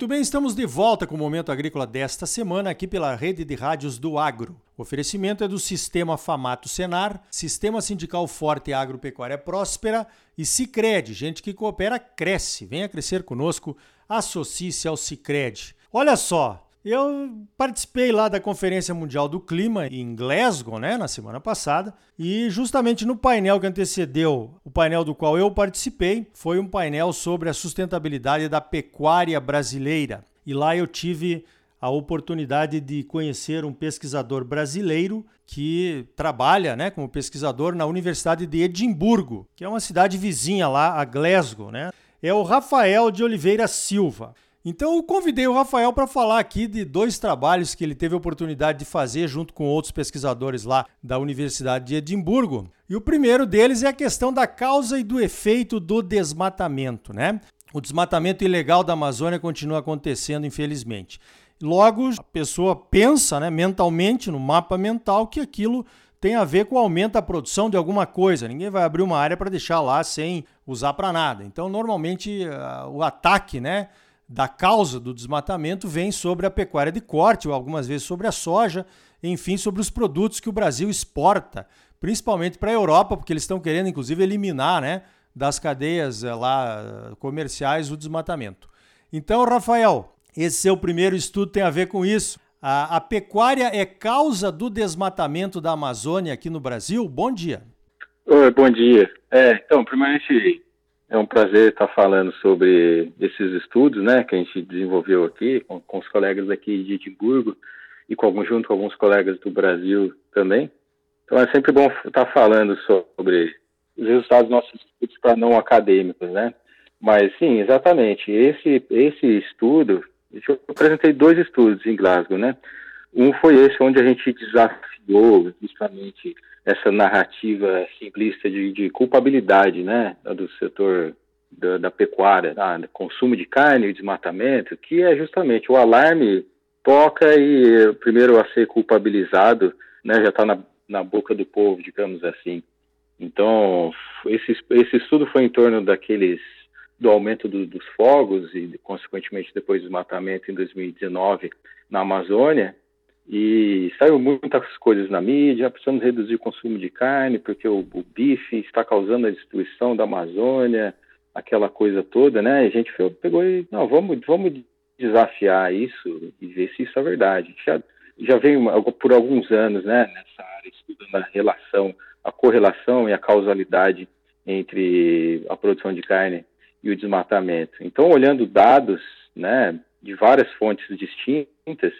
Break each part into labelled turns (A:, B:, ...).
A: Muito bem, estamos de volta com o Momento Agrícola desta semana aqui pela rede de rádios do Agro. O oferecimento é do Sistema Famato Senar, Sistema Sindical Forte Agropecuária Próspera e Cicred. Gente que coopera, cresce. Venha crescer conosco, associe-se ao Cicred. Olha só, eu participei lá da Conferência Mundial do Clima em Glasgow, né, na semana passada, e justamente no painel que antecedeu o painel do qual eu participei, foi um painel sobre a sustentabilidade da pecuária brasileira. E lá eu tive a oportunidade de conhecer um pesquisador brasileiro que trabalha né, como pesquisador na Universidade de Edimburgo, que é uma cidade vizinha lá a Glasgow. Né? É o Rafael de Oliveira Silva. Então eu convidei o Rafael para falar aqui de dois trabalhos que ele teve a oportunidade de fazer junto com outros pesquisadores lá da Universidade de Edimburgo. E o primeiro deles é a questão da causa e do efeito do desmatamento, né? O desmatamento ilegal da Amazônia continua acontecendo, infelizmente. Logo, a pessoa pensa, né, mentalmente, no mapa mental, que aquilo tem a ver com o aumento da produção de alguma coisa. Ninguém vai abrir uma área para deixar lá sem usar para nada. Então, normalmente, o ataque, né, da causa do desmatamento vem sobre a pecuária de corte, ou algumas vezes sobre a soja, enfim, sobre os produtos que o Brasil exporta, principalmente para a Europa, porque eles estão querendo, inclusive, eliminar né, das cadeias eh, lá comerciais o desmatamento. Então, Rafael, esse seu primeiro estudo tem a ver com isso. A, a pecuária é causa do desmatamento da Amazônia aqui no Brasil? Bom dia.
B: Oi, bom dia. É, então, primeiramente, é um prazer estar falando sobre esses estudos, né, que a gente desenvolveu aqui com, com os colegas aqui de Edimburgo e com junto com alguns colegas do Brasil também. Então é sempre bom estar falando sobre os resultados dos nossos estudos para não acadêmicos, né? Mas sim, exatamente. Esse esse estudo, eu apresentei dois estudos em Glasgow, né? Um foi esse onde a gente desafiou justamente essa narrativa simplista de, de culpabilidade, né, do setor da, da pecuária, do consumo de carne e desmatamento, que é justamente o alarme toca e primeiro a ser culpabilizado, né, já está na, na boca do povo, digamos assim. Então, esse, esse estudo foi em torno daqueles do aumento do, dos fogos e, consequentemente, depois do desmatamento em 2019 na Amazônia, e saiu muitas coisas na mídia, precisamos reduzir o consumo de carne, porque o, o bife está causando a destruição da Amazônia, aquela coisa toda, né? A gente pegou e, não, vamos, vamos desafiar isso e ver se isso é verdade. Já, já vem por alguns anos, né, nessa área, estudando a relação, a correlação e a causalidade entre a produção de carne e o desmatamento. Então, olhando dados, né, de várias fontes distintas,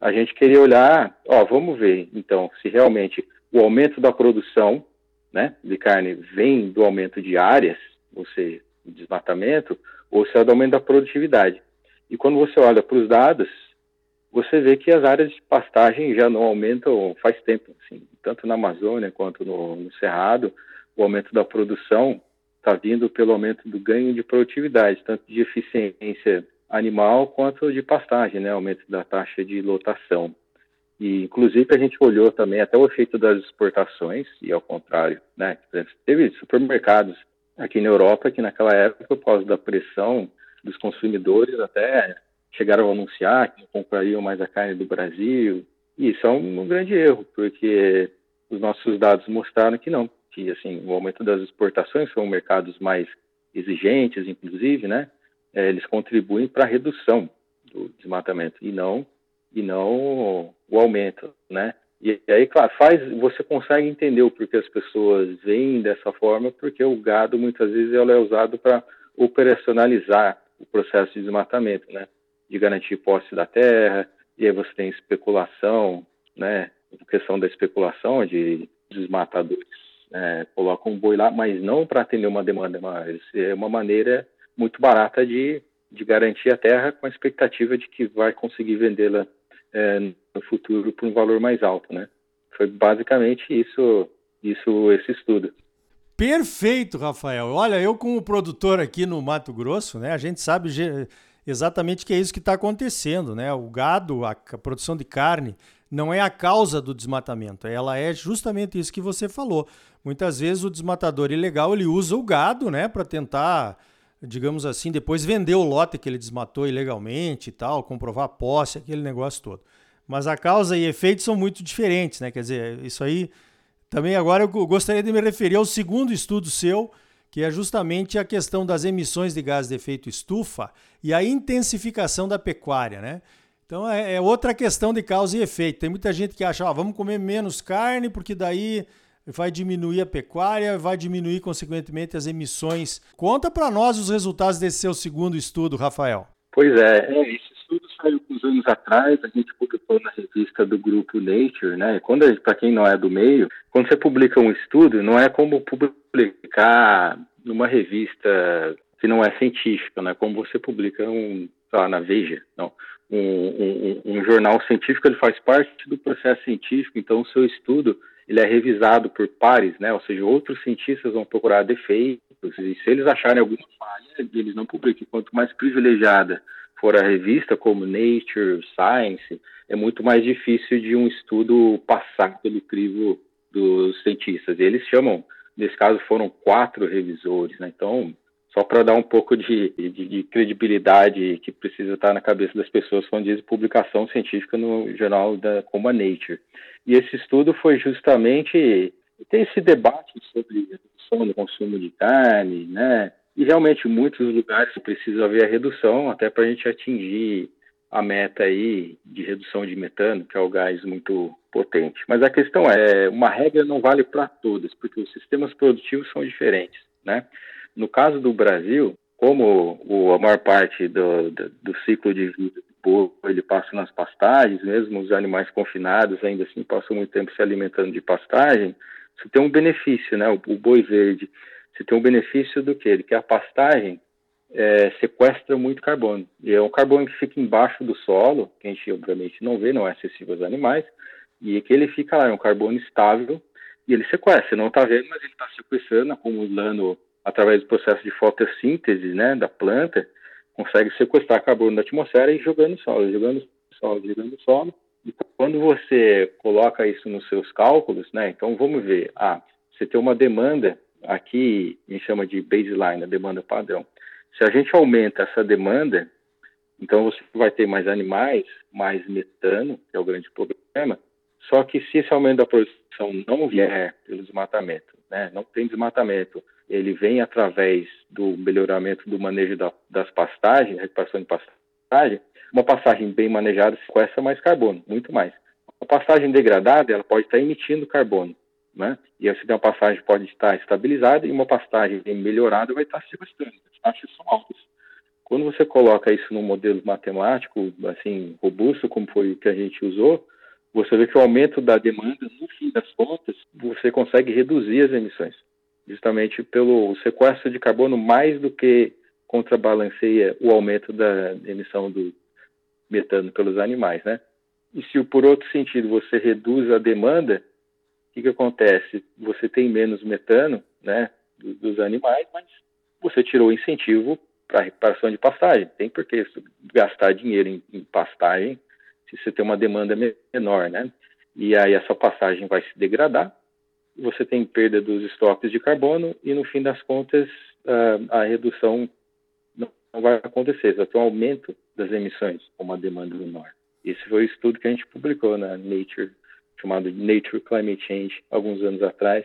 B: a gente queria olhar, ó, vamos ver, então, se realmente o aumento da produção né, de carne vem do aumento de áreas, ou seja, desmatamento, ou se é do aumento da produtividade. E quando você olha para os dados, você vê que as áreas de pastagem já não aumentam faz tempo, assim, tanto na Amazônia quanto no, no Cerrado, o aumento da produção está vindo pelo aumento do ganho de produtividade, tanto de eficiência animal quanto de pastagem, né, aumento da taxa de lotação. E, inclusive, a gente olhou também até o efeito das exportações, e ao contrário, né, teve supermercados aqui na Europa que naquela época, por causa da pressão dos consumidores, até chegaram a anunciar que não comprariam mais a carne do Brasil, e isso é um, um grande erro, porque os nossos dados mostraram que não, que assim, o aumento das exportações são mercados mais exigentes, inclusive, né, é, eles contribuem para a redução do desmatamento e não e não o aumento, né? E aí, claro, faz, você consegue entender o porquê as pessoas veem dessa forma, porque o gado muitas vezes ele é usado para operacionalizar o processo de desmatamento, né? De garantir posse da terra, e aí você tem especulação, né? A questão da especulação de desmatadores é, colocam um boi lá, mas não para atender uma demanda, mas é uma maneira muito barata de, de garantir a terra com a expectativa de que vai conseguir vendê-la é, no futuro por um valor mais alto, né? Foi basicamente isso, isso esse estudo.
A: Perfeito, Rafael. Olha, eu como produtor aqui no Mato Grosso, né, a gente sabe exatamente que é isso que está acontecendo, né? O gado, a, produção de carne, não é a causa do desmatamento, ela é justamente isso que você falou. Muitas vezes o desmatador ilegal ele usa o gado, né, para tentar digamos assim, depois vender o lote que ele desmatou ilegalmente e tal, comprovar a posse, aquele negócio todo. Mas a causa e efeito são muito diferentes, né? Quer dizer, isso aí também agora eu gostaria de me referir ao segundo estudo seu, que é justamente a questão das emissões de gás de efeito estufa e a intensificação da pecuária, né? Então é, é outra questão de causa e efeito. Tem muita gente que acha, ah, vamos comer menos carne porque daí vai diminuir a pecuária, vai diminuir consequentemente as emissões. Conta para nós os resultados desse seu segundo estudo, Rafael.
B: Pois é, é esse estudo saiu uns anos atrás, a gente publicou na revista do grupo Nature, né? Quando para quem não é do meio, quando você publica um estudo, não é como publicar numa revista que não é científica, não é como você publica um, lá na Veja, não. Um, um, um, jornal científico ele faz parte do processo científico, então o seu estudo ele é revisado por pares, né? Ou seja, outros cientistas vão procurar defeitos e se eles acharem alguma falha, eles não publicam. Quanto mais privilegiada for a revista, como Nature, Science, é muito mais difícil de um estudo passar pelo crivo dos cientistas. E eles chamam, nesse caso, foram quatro revisores, né? Então, só para dar um pouco de, de, de, credibilidade que precisa estar na cabeça das pessoas quando diz publicação científica no jornal da, como a Nature. E esse estudo foi justamente tem esse debate sobre redução do consumo de carne, né? E realmente muitos lugares precisa haver a redução até para a gente atingir a meta aí de redução de metano, que é o gás muito potente. Mas a questão é, uma regra não vale para todas, porque os sistemas produtivos são diferentes, né? No caso do Brasil, como o, a maior parte do, do, do ciclo de vida do ele passa nas pastagens, mesmo os animais confinados ainda assim passam muito tempo se alimentando de pastagem, você tem um benefício, né? O, o boi verde, você tem um benefício do que? Que a pastagem é, sequestra muito carbono. E é um carbono que fica embaixo do solo, que a gente obviamente não vê, não é acessível aos animais, e que ele fica lá, é um carbono estável, e ele sequestra. Você não está vendo, mas ele está sequestrando, acumulando através do processo de fotossíntese né, da planta, consegue sequestrar carbono da atmosfera e jogando solo, jogando solo, jogando solo. E quando você coloca isso nos seus cálculos, né, então vamos ver, ah, você tem uma demanda, aqui a gente chama de baseline, a demanda padrão. Se a gente aumenta essa demanda, então você vai ter mais animais, mais metano, que é o grande problema, só que se esse aumento da produção não vier pelo desmatamento, né, não tem desmatamento, ele vem através do melhoramento do manejo da, das pastagens, recuperação de pastagem, uma pastagem bem manejada sequestra mais carbono, muito mais. A pastagem degradada, ela pode estar emitindo carbono, né? E assim, uma pastagem pode estar estabilizada e uma pastagem melhorada vai estar sequestrando. As taxas são altas. Quando você coloca isso num modelo matemático, assim, robusto, como foi o que a gente usou, você vê que o aumento da demanda, no fim das contas, você consegue reduzir as emissões justamente pelo sequestro de carbono mais do que contrabalanceia o aumento da emissão do metano pelos animais, né? E se por outro sentido você reduz a demanda, o que, que acontece? Você tem menos metano, né, dos animais, mas você tirou o incentivo para reparação de pastagem. Tem por que gastar dinheiro em, em pastagem se você tem uma demanda menor, né? E aí essa pastagem vai se degradar, você tem perda dos estoques de carbono e, no fim das contas, a, a redução não, vai acontecer, vai ter um aumento das emissões com uma demanda menor. Esse foi o estudo que a gente publicou na Nature, chamado Nature Climate Change, alguns anos atrás,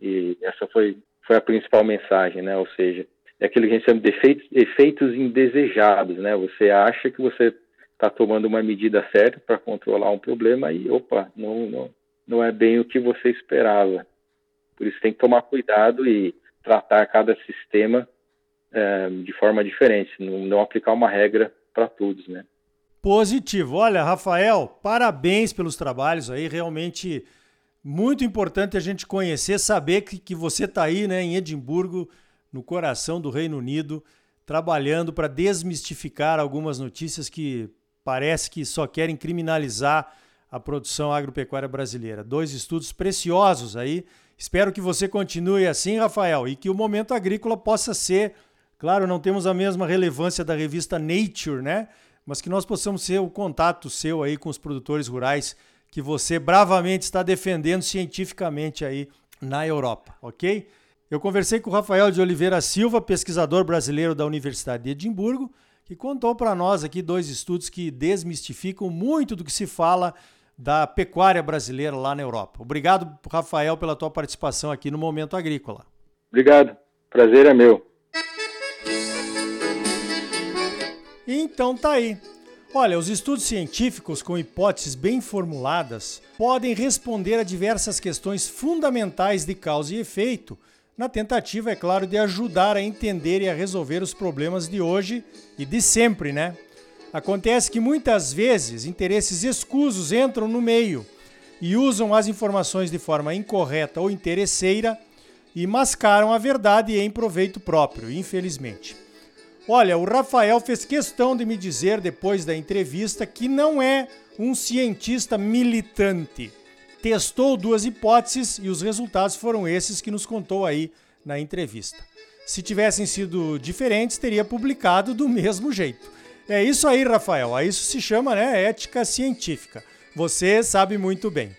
B: e essa foi, foi a principal mensagem, né? Ou seja, é aquilo que a gente chama de efeitos, efeitos indesejados, né? Você acha que você está tomando uma medida certa para controlar um problema e, opa, não, não, não é bem o que você esperava. Por isso tem que tomar cuidado e tratar cada sistema é, de forma diferente, não, não aplicar uma regra para todos, né?
A: Positivo. Olha, Rafael, parabéns pelos trabalhos aí, realmente muito importante a gente conhecer, saber que, que você está aí né, em Edimburgo, no coração do Reino Unido, trabalhando para desmistificar algumas notícias que parece que só querem criminalizar a produção agropecuária brasileira. Dois estudos preciosos aí Espero que você continue assim, Rafael, e que o Momento Agrícola possa ser, claro, não temos a mesma relevância da revista Nature, né? Mas que nós possamos ser o contato seu aí com os produtores rurais que você bravamente está defendendo cientificamente aí na Europa, ok? Eu conversei com o Rafael de Oliveira Silva, pesquisador brasileiro da Universidade de Edimburgo, que contou para nós aqui dois estudos que desmistificam muito do que se fala da pecuária brasileira lá na Europa. Obrigado, Rafael, pela tua participação aqui no Momento Agrícola.
B: Obrigado. Prazer é meu.
A: Então tá aí. Olha, os estudos científicos com hipóteses bem formuladas podem responder a diversas questões fundamentais de causa e efeito, na tentativa, é claro, de ajudar a entender e a resolver os problemas de hoje e de sempre, né? Acontece que muitas vezes interesses escusos entram no meio e usam as informações de forma incorreta ou interesseira e mascaram a verdade em proveito próprio, infelizmente. Olha, o Rafael fez questão de me dizer depois da entrevista que não é um cientista militante. Testou duas hipóteses e os resultados foram esses que nos contou aí na entrevista. Se tivessem sido diferentes, teria publicado do mesmo jeito. É isso aí, Rafael. Isso se chama né, ética científica. Você sabe muito bem.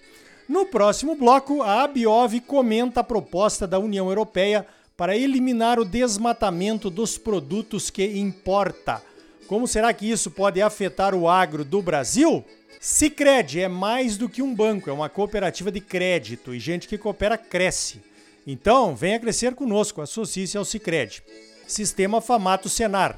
A: No próximo bloco, a Abiov comenta a proposta da União Europeia para eliminar o desmatamento dos produtos que importa. Como será que isso pode afetar o agro do Brasil? Sicredi é mais do que um banco, é uma cooperativa de crédito e gente que coopera cresce. Então, venha crescer conosco, associe-se ao Sicredi. Sistema Famato Senar.